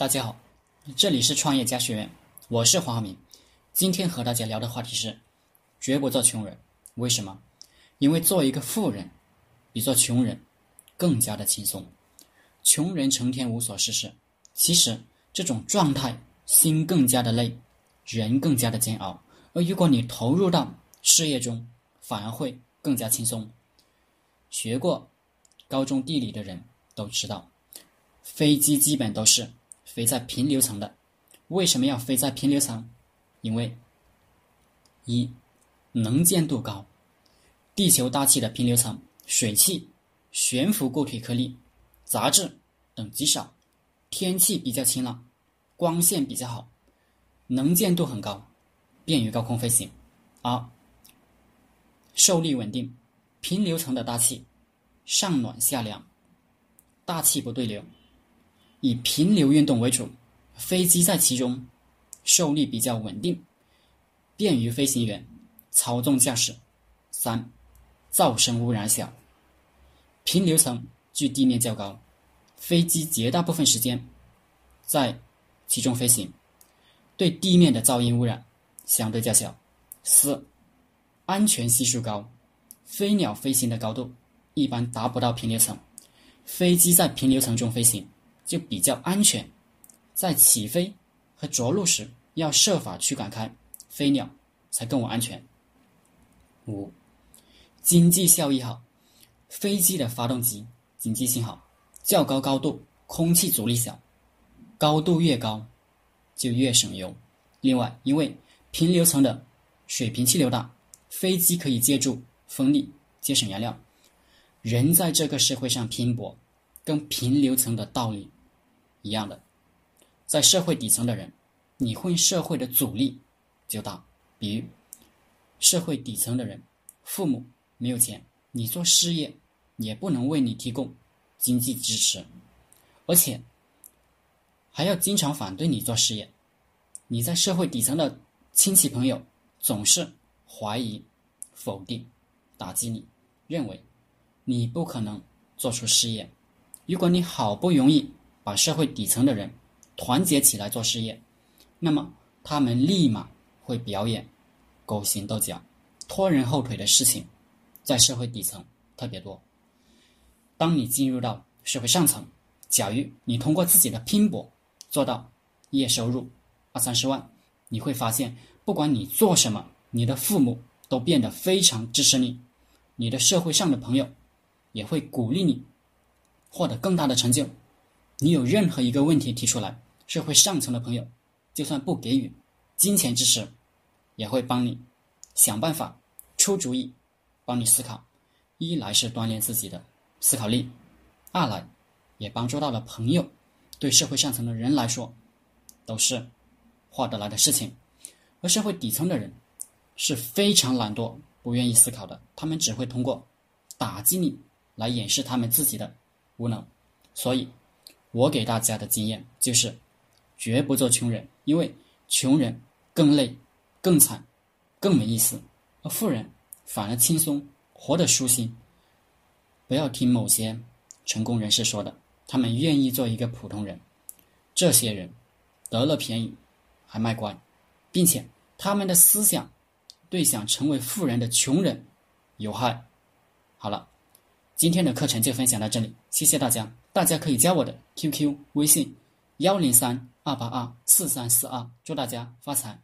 大家好，这里是创业家学院，我是黄浩明。今天和大家聊的话题是：绝不做穷人。为什么？因为做一个富人，比做穷人更加的轻松。穷人成天无所事事，其实这种状态心更加的累，人更加的煎熬。而如果你投入到事业中，反而会更加轻松。学过高中地理的人都知道，飞机基本都是。飞在平流层的，为什么要飞在平流层？因为一能见度高，地球大气的平流层水汽、悬浮固体颗粒、杂质等极少，天气比较晴朗，光线比较好，能见度很高，便于高空飞行。二受力稳定，平流层的大气上暖下凉，大气不对流。以平流运动为主，飞机在其中受力比较稳定，便于飞行员操纵驾驶。三、噪声污染小，平流层距地面较高，飞机绝大部分时间在其中飞行，对地面的噪音污染相对较小。四、安全系数高，飞鸟飞行的高度一般达不到平流层，飞机在平流层中飞行。就比较安全，在起飞和着陆时要设法驱赶开飞鸟，才更为安全。五，经济效益好，飞机的发动机经济性好，较高高度空气阻力小，高度越高就越省油。另外，因为平流层的水平气流大，飞机可以借助风力节省燃料。人在这个社会上拼搏，跟平流层的道理。一样的，在社会底层的人，你混社会的阻力就大。比如，社会底层的人，父母没有钱，你做事业也不能为你提供经济支持，而且还要经常反对你做事业。你在社会底层的亲戚朋友总是怀疑、否定、打击你，认为你不可能做出事业。如果你好不容易，把社会底层的人团结起来做事业，那么他们立马会表演勾心斗角、拖人后腿的事情，在社会底层特别多。当你进入到社会上层，假如你通过自己的拼搏做到月收入二三十万，你会发现，不管你做什么，你的父母都变得非常支持你，你的社会上的朋友也会鼓励你获得更大的成就。你有任何一个问题提出来，社会上层的朋友，就算不给予金钱支持，也会帮你想办法、出主意，帮你思考。一来是锻炼自己的思考力，二来也帮助到了朋友。对社会上层的人来说，都是划得来的事情。而社会底层的人是非常懒惰、不愿意思考的，他们只会通过打击你来掩饰他们自己的无能。所以。我给大家的经验就是，绝不做穷人，因为穷人更累、更惨、更没意思，而富人反而轻松，活得舒心。不要听某些成功人士说的，他们愿意做一个普通人，这些人得了便宜还卖乖，并且他们的思想对想成为富人的穷人有害。好了。今天的课程就分享到这里，谢谢大家。大家可以加我的 QQ 微信：幺零三二八二四三四二，祝大家发财。